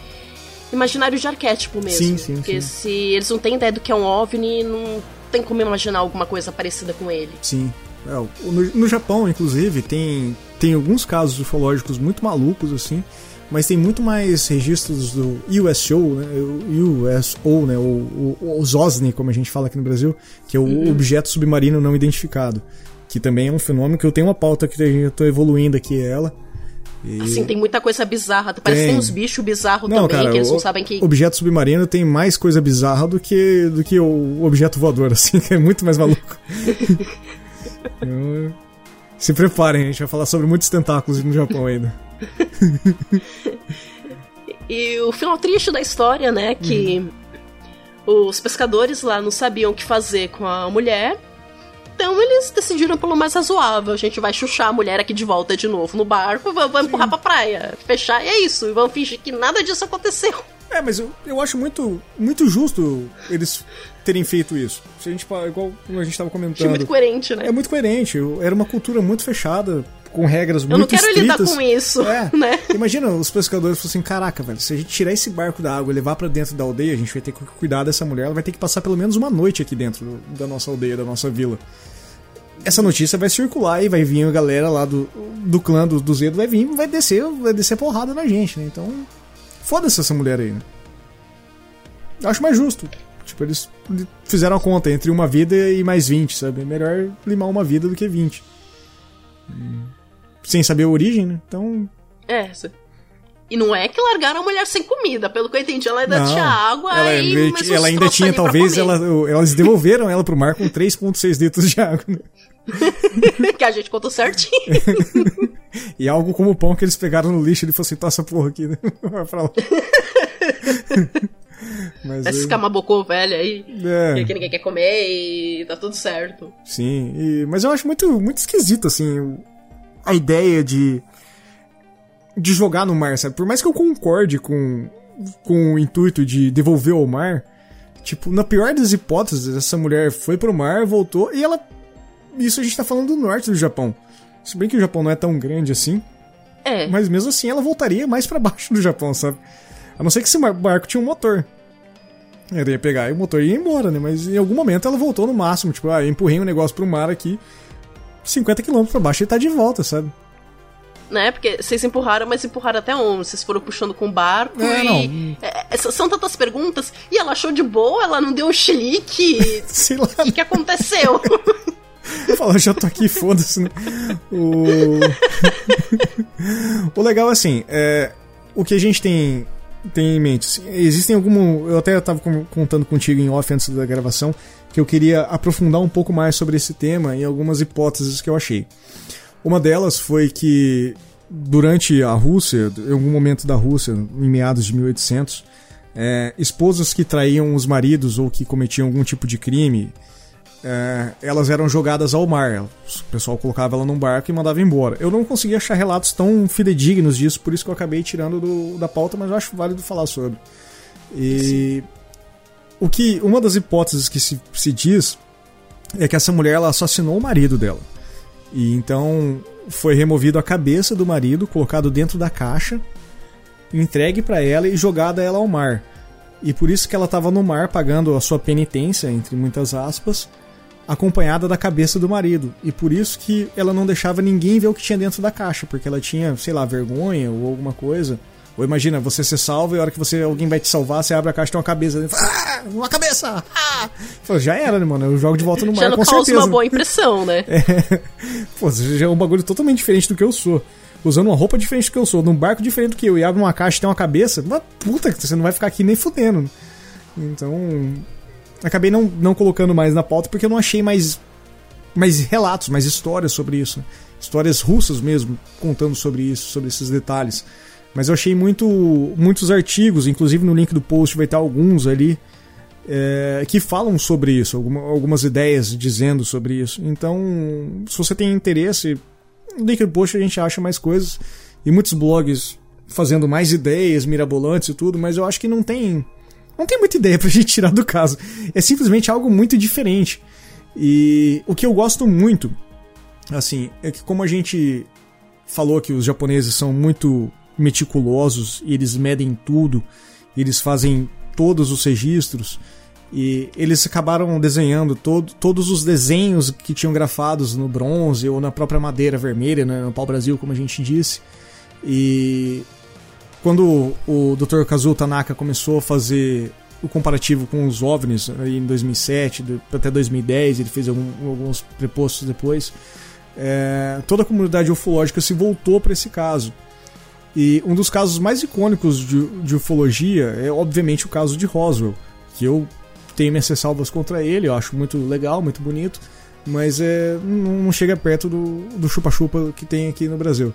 imaginário de arquétipo mesmo. Sim, sim, Porque sim. se eles não têm ideia do que é um OVNI, não tem como imaginar alguma coisa parecida com ele. Sim. É, no, no Japão, inclusive, tem, tem alguns casos ufológicos muito malucos, assim, mas tem muito mais registros do USO, né, USO, né, o, o, os OSNI, como a gente fala aqui no Brasil, que é o Uhum. Objeto Submarino Não Identificado, que também é um fenômeno que eu tenho uma pauta que eu tô evoluindo aqui ela. E- Assim, tem muita coisa bizarra. Parece que Tem. tem uns bichos bizarros Não, também, cara, que eles o não sabem que. objeto submarino tem mais coisa bizarra do que, do que o objeto voador, [laughs] assim, que é muito mais maluco. [laughs] Eu- Se preparem, a gente vai falar sobre muitos tentáculos no Japão ainda. [laughs] E o final triste da história, né? Que os pescadores lá não sabiam o que fazer com a mulher. Então eles decidiram pelo mais razoável. A gente vai chuchar a mulher aqui de volta de novo no barco, [laughs] vamos, vamos empurrar pra praia, fechar e é isso. E vamos fingir que nada disso aconteceu. É, mas eu, eu acho muito, muito justo eles terem feito isso. Se a gente, igual a gente tava Achei comentando. muito coerente, né? É muito coerente. Era uma cultura muito fechada, com regras Eu muito não quero estritas. lidar com isso, É. [laughs] né? Imagina os pescadores falando assim: caraca, velho, se a gente tirar esse barco da água e levar pra dentro da aldeia, a gente vai ter que cuidar dessa mulher, ela vai ter que passar pelo menos uma noite aqui dentro da nossa aldeia, da nossa vila. Essa notícia vai circular e vai vir a galera lá do, do clã do, do Zedo, vai vir vai descer, vai descer porrada na gente, né? Então, foda-se essa mulher aí, né? Eu acho mais justo. Tipo, eles fizeram a conta entre uma vida e mais 20, sabe? É melhor limar uma vida do que 20. Sem saber a origem, né? Então, É. E não é que largaram a mulher sem comida. Pelo que eu entendi, ela ainda Não, tinha água ela, e uns ela ainda tinha, talvez, ela, elas devolveram ela pro mar com 3,6 litros de água. né? [laughs] que a gente contou certinho. [laughs] E algo como o pão que eles pegaram no lixo, ele falou assim: tá essa porra aqui, né? [laughs] Vai pra lá. Mas, Essa é, escamabocô velha aí. é, Que ninguém quer comer e tá tudo certo. sim. E- mas eu acho muito, muito esquisito, assim, a ideia de. de jogar no mar, sabe? Por mais que eu concorde com, com o intuito de devolver ao mar, tipo, na pior das hipóteses, essa mulher foi pro mar, voltou e ela. Isso a gente tá falando do norte do Japão. Se bem que o Japão não é tão grande assim. É. Mas mesmo assim ela voltaria mais pra [laughs] baixo do Japão, sabe? A não ser que esse barco tinha um motor. Ela ia pegar e o motor ia embora, né? Mas em algum momento ela voltou no máximo. Tipo, ah, eu empurrei um negócio pro mar aqui, 50 km pra baixo e tá de volta, sabe? Né? Porque vocês empurraram, mas empurraram até onde? Vocês foram puxando com o barco É, e. É, é, são tantas perguntas. E ela achou de boa, ela não deu um chilique. [laughs] Sei lá. O que, que aconteceu? [laughs] Eu falo, já tô aqui, foda-se, né? O... [laughs] o legal, assim, é... o que a gente tem, tem em mente, assim, existem algum... Eu até tava contando contigo em off antes da gravação, que eu queria aprofundar um pouco mais sobre esse tema e algumas hipóteses que eu achei. Uma delas foi que durante a Rússia, em algum momento da Rússia, em meados de 1800, é, esposas que traíam os maridos ou que cometiam algum tipo de crime é, elas eram jogadas ao mar. O pessoal colocava ela num barco e mandava embora. Eu não consegui achar relatos tão fidedignos disso, por isso que eu acabei tirando do, da pauta, mas eu acho válido falar sobre. E o que uma das hipóteses que se, se diz é que essa mulher ela assassinou o marido dela. E então foi removido a cabeça do marido, colocado dentro da caixa, entregue para ela e jogada ela ao mar. E por isso que ela estava no mar pagando a sua penitência, entre muitas aspas, acompanhada da cabeça do marido. E por isso que ela não deixava ninguém ver o que tinha dentro da caixa, porque ela tinha, sei lá, vergonha ou alguma coisa. Ou imagina, você ser salvo e a hora que você alguém vai te salvar, você abre a caixa e tem uma cabeça dentro. Ah, uma cabeça! Ah! Já era, né, mano? Eu jogo de volta no mar, já com certeza. uma boa impressão, né? [laughs] É. Pô, já é um bagulho totalmente diferente do que eu sou. Usando uma roupa diferente do que eu sou, num barco diferente do que eu, e abre uma caixa e tem uma cabeça, uma puta que você não vai ficar aqui nem fudendo. Então. Acabei não, não colocando mais na pauta porque eu não achei mais, mais relatos, mais histórias sobre isso. Histórias russas mesmo, contando sobre isso, sobre esses detalhes. Mas eu achei muito, muitos artigos, inclusive no link do post vai ter alguns ali, é, que falam sobre isso, alguma, algumas ideias dizendo sobre isso. Então, se você tem interesse, no link do post a gente acha mais coisas. E muitos blogs fazendo mais ideias mirabolantes e tudo, mas eu acho que não tem. Não tem muita ideia [laughs] pra gente tirar do caso. É simplesmente algo muito diferente. E o que eu gosto muito, assim, é que como a gente falou que os japoneses são muito meticulosos eles medem tudo, eles fazem todos os registros e eles acabaram desenhando todo, todos os desenhos que tinham grafados no bronze ou na própria madeira vermelha, né, no pau-brasil, como a gente disse. E quando o Dr. Kazuo Tanaka começou a fazer o comparativo com os OVNIs aí em 2007 até 2010, ele fez alguns prepostos depois, é, toda a comunidade ufológica se voltou para esse caso. E um dos casos mais icônicos de, de, ufologia é, obviamente, o caso de Roswell, que eu tenho minhas ressalvas contra ele, eu acho muito legal, muito bonito, mas é, não, chega perto do chupa-chupa que tem aqui no Brasil.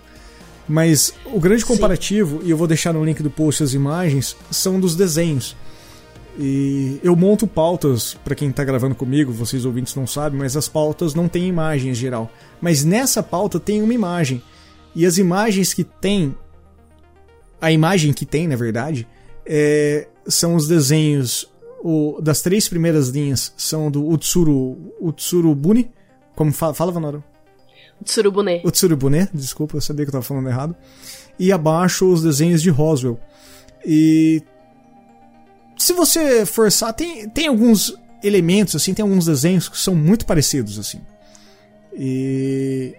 Mas o grande comparativo, Sim. e eu vou deixar no link do post as imagens, são dos desenhos. E eu monto pautas para quem está gravando comigo, vocês ouvintes não sabem, mas as pautas não têm imagem em geral. Mas nessa pauta tem uma imagem. E as imagens que tem a imagem que tem, na verdade, é, são os desenhos o, das três primeiras linhas são do Utsuru, Utsuru Buni, como fala, fala Vanora? Utsurubune. Utsurubune, desculpa, eu sabia que eu estava falando errado. E abaixo os desenhos de Roswell. E se você forçar, tem, tem alguns elementos, assim, tem alguns desenhos que são muito parecidos, assim. E,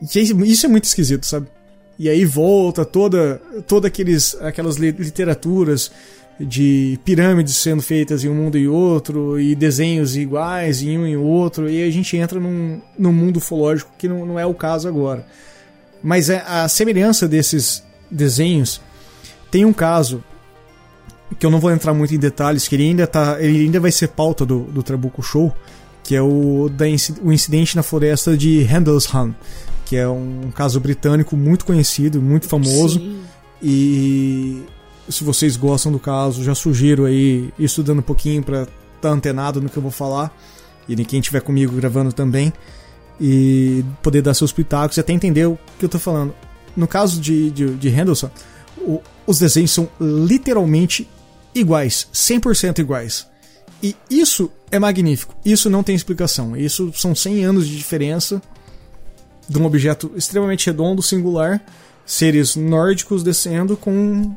e isso é muito esquisito, sabe? E aí volta toda, toda aqueles, aquelas literaturas de pirâmides sendo feitas em um mundo e outro, e desenhos iguais em um e outro, e a gente entra num, num mundo ufológico que não, não é o caso agora. Mas é, a semelhança desses desenhos tem um caso que eu não vou entrar muito em detalhes, que ele ainda, tá, ele ainda vai ser pauta do, do Trabuco Show, que é o, da, o incidente na floresta de Handelshan, que é um caso britânico muito conhecido, muito famoso. Sim. E se vocês gostam do caso, já sugiro aí estudando um pouquinho para estar tá antenado no que eu vou falar. E quem estiver comigo gravando também. E poder dar seus pitacos e até entender o que eu tô falando. No caso de, de, de Henderson, o, os desenhos são literalmente iguais, 100% iguais. E isso é magnífico. Isso não tem explicação. Isso são 100 anos de diferença de um objeto extremamente redondo, singular, seres nórdicos descendo com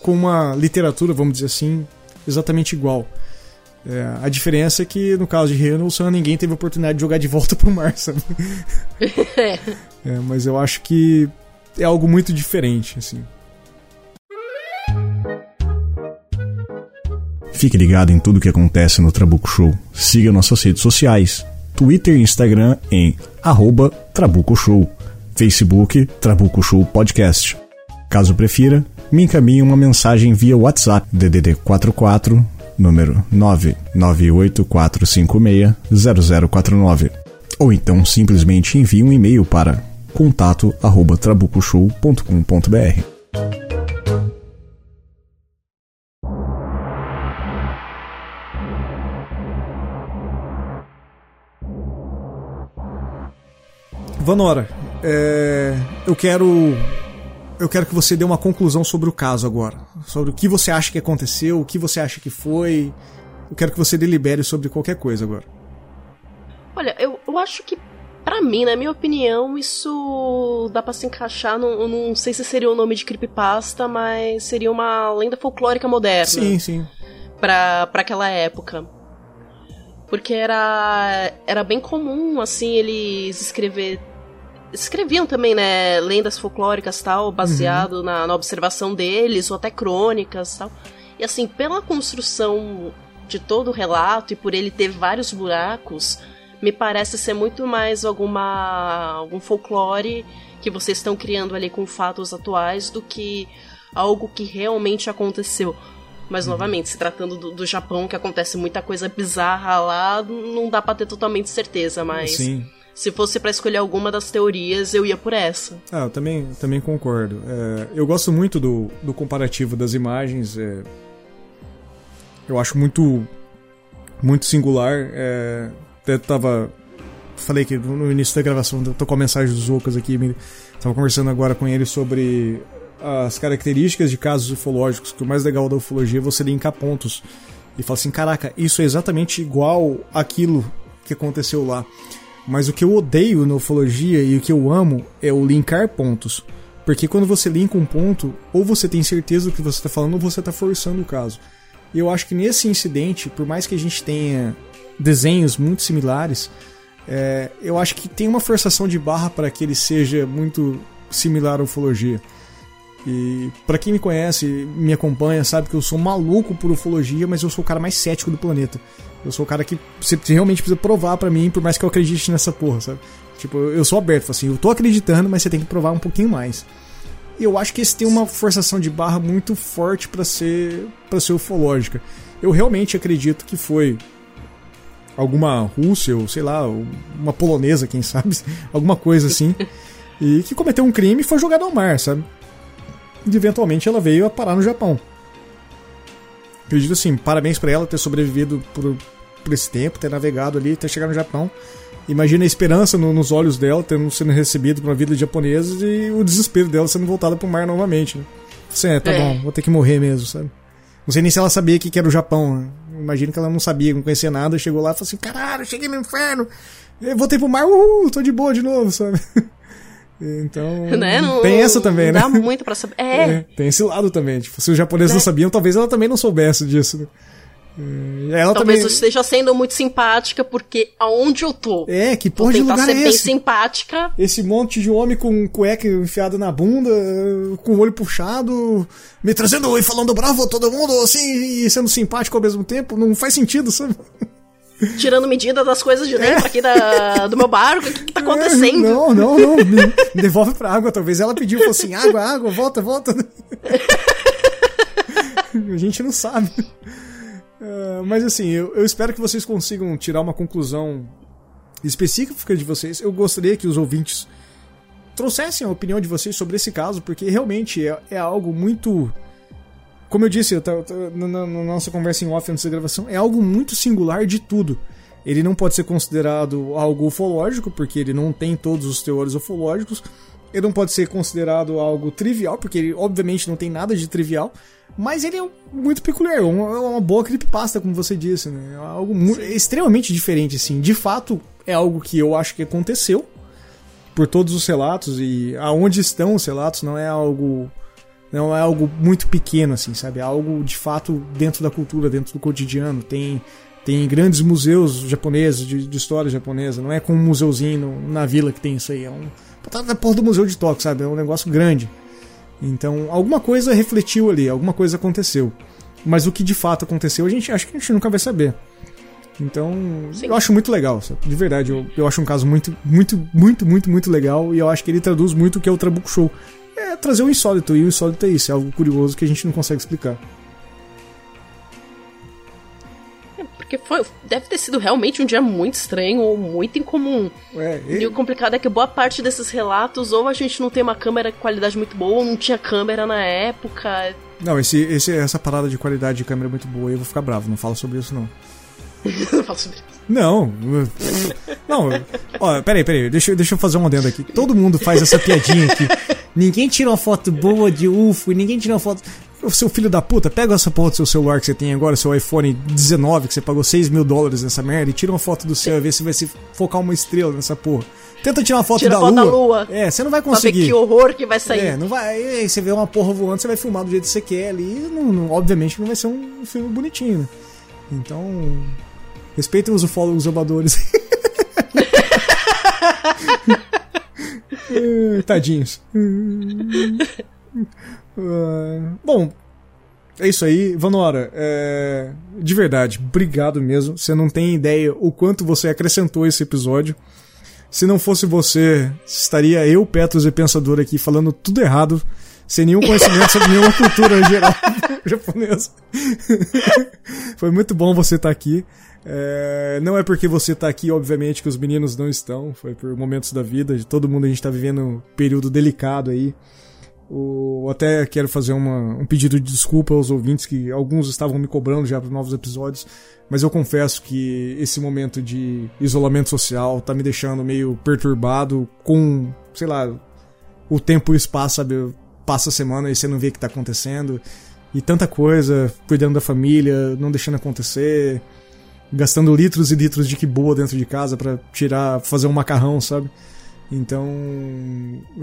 com uma literatura, vamos dizer assim, exatamente igual. É, a diferença é que no caso de Renelson ninguém teve a oportunidade de jogar de volta pro mar, sabe? [laughs] é, mas eu acho que é algo muito diferente, assim. Fique ligado em tudo que acontece no Trabuco Show. Siga nossas redes sociais. Twitter e Instagram em arroba Trabuco Show, Facebook Trabuco Show Podcast. Caso prefira, me encaminhe uma mensagem via WhatsApp DDD 44 número 99845600049 ou então simplesmente envie um e-mail para contato@trabucoshow.com.br. Vanora, é, eu quero eu quero que você dê uma conclusão sobre o caso agora, sobre o que você acha que aconteceu, o que você acha que foi. Eu quero que você delibere sobre qualquer coisa agora. Olha, eu, eu acho que para mim, na minha opinião, isso dá para se encaixar no, não sei se seria o nome de creepypasta, mas seria uma lenda folclórica moderna. Sim, sim. Pra, pra aquela época. Porque era, era bem comum, assim, eles escrever escreviam também, né, lendas folclóricas tal, baseado uhum. na, na, observação deles, ou até crônicas tal. E assim, pela construção de todo o relato e por ele ter vários buracos, me parece ser muito mais alguma algum folclore que vocês estão criando ali com fatos atuais do que algo que realmente aconteceu. Mas, uhum. novamente, se tratando do, do, Japão, que acontece muita coisa bizarra lá, não dá pra ter totalmente certeza, mas. Sim se fosse para escolher alguma das teorias, eu ia por essa. Ah, eu também, também concordo. É, eu gosto muito do, do comparativo das imagens. É, eu acho muito, muito singular. É, até tava. Falei que no início da gravação, tô com a mensagem dos Ocas aqui. Tava conversando agora com ele sobre as características de casos ufológicos, que o mais legal da ufologia é você linkar pontos. E falar assim: caraca, isso é exatamente igual aquilo que aconteceu lá. Mas o que eu odeio na ufologia e o que eu amo é o linkar pontos. Porque quando você linka um ponto, ou você tem certeza do que você está falando, ou você está forçando o caso. E eu acho que nesse incidente, por mais que a gente tenha desenhos muito similares, é, eu acho que tem uma forçação de barra para que ele seja muito similar à ufologia. E para quem me conhece, me acompanha, sabe que eu sou maluco por ufologia, mas eu sou o cara mais cético do planeta. Eu sou o cara que você realmente precisa provar para mim, por mais que eu acredite nessa porra, sabe? Tipo, eu sou aberto, assim, eu tô acreditando, mas você tem que provar um pouquinho mais. E eu acho que esse tem uma forçação de barra muito forte para ser para ser ufológica. Eu realmente acredito que foi alguma Rússia ou sei lá, uma polonesa, quem sabe, [laughs] alguma coisa assim, e que cometeu um crime e foi jogada ao mar, sabe? E eventualmente ela veio a parar no Japão. Acredito assim, parabéns para ela ter sobrevivido por, por esse tempo, ter navegado ali, ter chegado no Japão. Imagina a esperança no, nos olhos dela, tendo sendo recebido por uma vida japonesa e o desespero dela sendo voltada pro mar novamente. Né? Assim, é, tá é. bom, vou ter que morrer mesmo, sabe? Não sei nem se ela sabia o que, que era o Japão. Né? Imagino que ela não sabia, não conhecia nada, chegou lá e falou assim: caralho, cheguei no inferno, eu voltei pro mar, uhul, tô de boa de novo, sabe? [laughs] Então, [laughs] né? não, tem essa também, não né? Dá muito pra saber. É. é. Tem esse lado também. Tipo, se os japoneses é. não sabiam, talvez ela também não soubesse disso. Né? Ela talvez também... esteja sendo muito simpática, porque aonde eu tô. É, que porra de lugar ser é bem esse? simpática. Esse monte de homem com cueca enfiada na bunda, com o olho puxado, me trazendo e falando bravo a todo mundo, assim, e sendo simpático ao mesmo tempo, não faz sentido, sabe? Tirando medida das coisas de dentro é. aqui da, do meu barco. O que, que tá acontecendo? Não, não, não. Me, devolve pra água. Talvez ela pediu, falou assim: água, água, volta, volta. A gente não sabe. Uh, mas assim, eu, eu espero que vocês consigam tirar uma conclusão específica de vocês. Eu gostaria que os ouvintes trouxessem a opinião de vocês sobre esse caso, porque realmente é, é algo muito como eu disse eu na, na, na nossa conversa em off antes da gravação, é algo muito singular de tudo. Ele não pode ser considerado algo ufológico, porque ele não tem todos os teores ufológicos. Ele não pode ser considerado algo trivial, porque ele obviamente não tem nada de trivial. Mas ele é muito peculiar, é uma, é uma boa creepypasta, como você disse, né? É algo muito, é extremamente diferente, assim. De fato, é algo que eu acho que aconteceu, por todos os relatos, e aonde estão os relatos não é algo não é algo muito pequeno, assim, sabe? É algo de fato dentro da cultura, dentro do cotidiano. Tem, tem grandes museus japoneses, de, de história japonesa. Não é como um museuzinho na vila que tem isso aí. É um. Tá da porra do Museu de Tóquio, sabe? É um negócio grande. Então, alguma coisa refletiu ali, alguma coisa aconteceu. Mas o que de fato aconteceu, a gente acho que a gente nunca vai saber. Então, Sim. eu acho muito legal, sabe? de verdade. Eu, eu acho um caso muito, muito, muito, muito, muito legal. E eu acho que ele traduz muito o que é o Trabuco Show é trazer o insólito, e o insólito é isso, é algo curioso que a gente não consegue explicar. É, porque foi, deve ter sido realmente um dia muito estranho ou muito incomum. É, e... e o complicado é que boa parte desses relatos, ou a gente não tem uma câmera de qualidade muito boa, ou não tinha câmera na época. Não, esse, esse, essa parada de qualidade de câmera é muito boa, eu vou ficar bravo, não falo sobre isso não. [laughs] não falo sobre isso. Não. Não. Ó, peraí, peraí. Deixa, deixa eu fazer um adendo aqui. Todo mundo faz essa piadinha aqui. Ninguém tira uma foto boa de UFO, ninguém tira uma foto. O seu filho da puta, pega essa porra do seu celular que você tem agora, seu iPhone 19, que você pagou 6 mil dólares nessa merda, e tira uma foto do céu e vê se vai se focar uma estrela nessa porra. Tenta tirar uma foto, Tira da, foto lua. da lua. É, você não vai Pra ver conseguir. que horror que vai sair. É, não vai. Aí você vê uma porra voando, você vai filmar do jeito que você quer ali. Não, não- obviamente não vai ser um filme bonitinho, né? Então. Respeitem os ufólogos amadores. [laughs] [laughs] Eh, Tadinhos. Ah, bom, é isso aí. Vanora, é, de verdade, obrigado mesmo. Você não tem ideia o quanto você acrescentou esse episódio. Se não fosse você, estaria eu, Petros e Pensador aqui falando tudo errado, sem nenhum conhecimento sobre nenhuma cultura geral [laughs] japonesa. Foi muito bom você estar aqui. É, não é porque você está aqui, obviamente, que os meninos não estão. Foi por momentos da vida. De todo mundo a gente está vivendo um período delicado aí. O, até quero fazer uma, um pedido de desculpa aos ouvintes que alguns estavam me cobrando já para novos episódios, mas eu confesso que esse momento de isolamento social tá me deixando meio perturbado com, sei lá, o tempo e o espaço, sabe? Passa a semana e você não vê o que tá acontecendo. E tanta coisa, cuidando da família, não deixando acontecer, gastando litros e litros de que boa dentro de casa para tirar, fazer um macarrão, sabe? Então,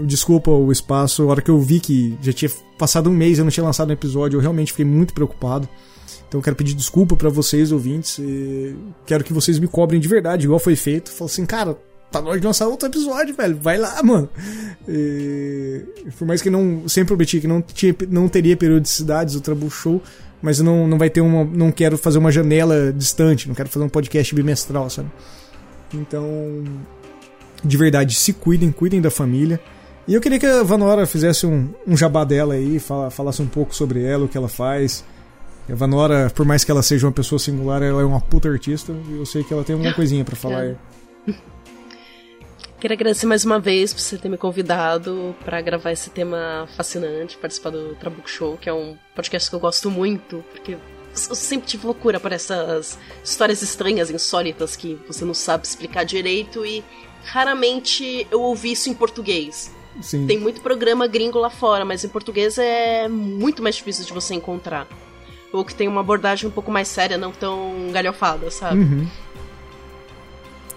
desculpa o espaço. A hora que eu vi que já tinha passado um mês eu não tinha lançado um episódio, eu realmente fiquei muito preocupado. Então, quero pedir desculpa para vocês, ouvintes. Quero que vocês me cobrem de verdade, igual foi feito. Falo assim, cara, tá na hora de lançar outro episódio, velho. Vai lá, [laughs] mano. E, por mais que não. Sempre prometi que não, tinha, não teria periodicidades o Trabu Show. Mas não, não vai ter uma. Não quero fazer uma janela distante. Não quero fazer um podcast bimestral, sabe? Então de verdade, se cuidem, cuidem da família. E eu queria que a Vanora fizesse um, um jabá dela aí, fala, falasse um pouco sobre ela, o que ela faz. A Vanora, por mais que ela seja uma pessoa singular, ela é uma puta artista e eu sei que ela tem alguma [laughs] coisinha pra falar aí. [laughs] Quero agradecer mais uma vez por você ter me convidado para gravar esse tema fascinante, participar do Trabuco Show, que é um podcast que eu gosto muito, porque eu sempre tive loucura por essas histórias estranhas, insólitas, que você não sabe explicar direito e raramente eu ouvi isso em português. Sim. Tem muito programa gringo lá fora, mas em português é muito mais difícil de você encontrar. Ou que tem uma abordagem um pouco mais séria, não tão galhofada, sabe? Uhum.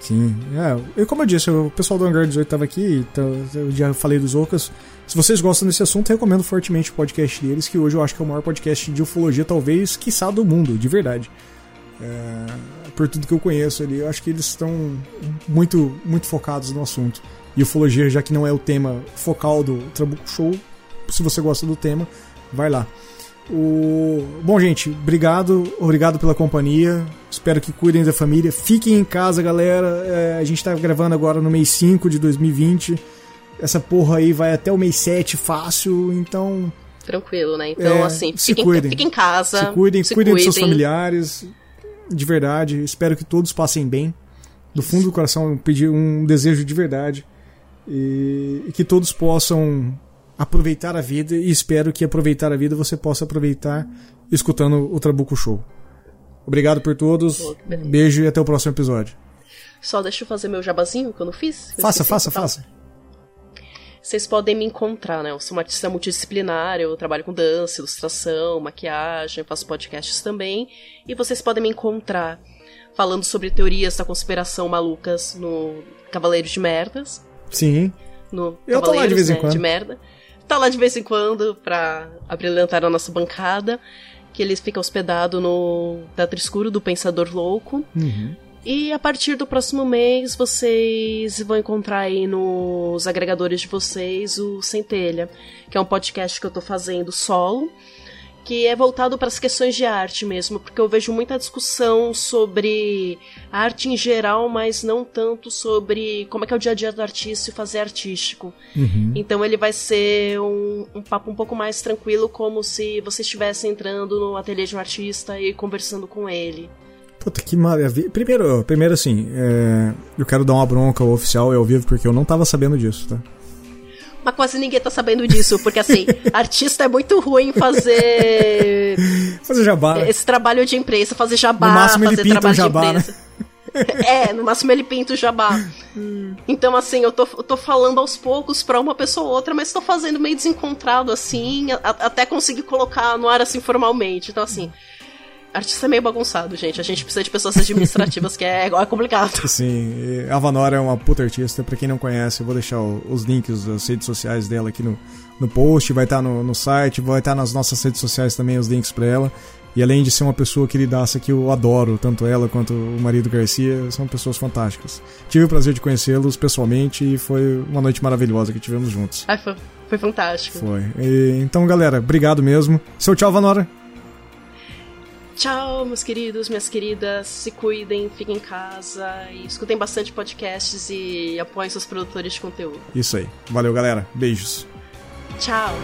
Sim, é. E como eu disse, o pessoal do Hangar 18 tava aqui, então eu já falei dos Ocas. Se vocês gostam desse assunto, recomendo fortemente o podcast deles, que hoje eu acho que é o maior podcast de ufologia, talvez, quiçá, do mundo, de verdade. É, por tudo que eu conheço ali, eu acho que eles estão muito, muito focados no assunto. E ufologia, já que não é o tema focal do Trabuco Show, se você gosta do tema, vai lá. O... Bom, gente, obrigado, obrigado pela companhia. Espero que cuidem da família. Fiquem em casa, galera. É, a gente tá gravando agora no mês 5 de 2020. Essa porra aí vai até o mês 7 fácil, então Tranquilo, né? Então, É, assim, se fiquem, cuidem. fiquem em casa. se cuidem, se cuidem dos seus familiares. De verdade, espero que todos passem bem. Do fundo do coração, pedir um desejo de verdade. E, e que todos possam aproveitar a vida. E espero que aproveitar a vida você possa aproveitar escutando o Trabuco Show. Obrigado por todos. Beijo e até o próximo episódio. Só deixa eu fazer meu jabazinho que eu não fiz. Eu Faça, faça, faça. Vocês podem me encontrar, né? Eu sou uma artista multidisciplinar, eu trabalho com dança, ilustração, maquiagem, faço podcasts também. E vocês podem me encontrar falando sobre teorias da conspiração malucas no Cavaleiros de Merdas. Sim. No Eu tô lá de Cavaleiros, vez em né, quando. De merda. Tá lá de vez em quando pra abrilhantar a nossa bancada. Que eles ficam hospedados no Teatro Escuro do Pensador Louco. Uhum. E a partir do próximo mês, vocês vão encontrar aí nos agregadores de vocês o Centelha, que é um podcast que eu tô fazendo solo, que é voltado para as questões de arte mesmo, porque eu vejo muita discussão sobre arte em geral, mas não tanto sobre como é que é o dia a dia do artista e fazer artístico. Uhum. Então ele vai ser um, um papo um pouco mais tranquilo, como se você estivesse entrando no ateliê de um artista e conversando com ele. Puta, que maravilha. Primeiro, primeiro assim, é, eu quero dar uma bronca ao oficial e ao vivo porque eu não tava sabendo disso, tá? Mas quase ninguém tá sabendo disso, porque assim, [laughs] artista é muito ruim em fazer [laughs] Fazer jabá. Né? Esse trabalho de imprensa, fazer jabá, no máximo fazer ele pinta trabalho um jabá, de imprensa. Né? [laughs] é, no máximo ele pinta o jabá. Então, assim, eu tô, eu tô falando aos poucos pra uma pessoa ou outra, mas tô fazendo meio desencontrado, assim, a, até conseguir colocar no ar, assim, formalmente. Então, assim, artista é meio bagunçado, gente. A gente precisa de pessoas administrativas, que é, é complicado. [laughs] Sim, a Vanora é uma puta artista. Pra quem não conhece, eu vou deixar os links das redes sociais dela aqui no, no post. Vai estar tá no, no site, vai estar tá nas nossas redes sociais também os links pra ela. E além de ser uma pessoa queridaça que eu adoro, tanto ela quanto o marido Garcia, são pessoas fantásticas. Tive o prazer de conhecê-los pessoalmente e foi uma noite maravilhosa que tivemos juntos. Foi, foi fantástico. Foi. E, então, galera, obrigado mesmo. Seu tchau, Vanora. Tchau, meus queridos, minhas queridas. Se cuidem, fiquem em casa e escutem bastante podcasts e apoiem seus produtores de conteúdo. Isso aí. Valeu, galera. Beijos. Tchau.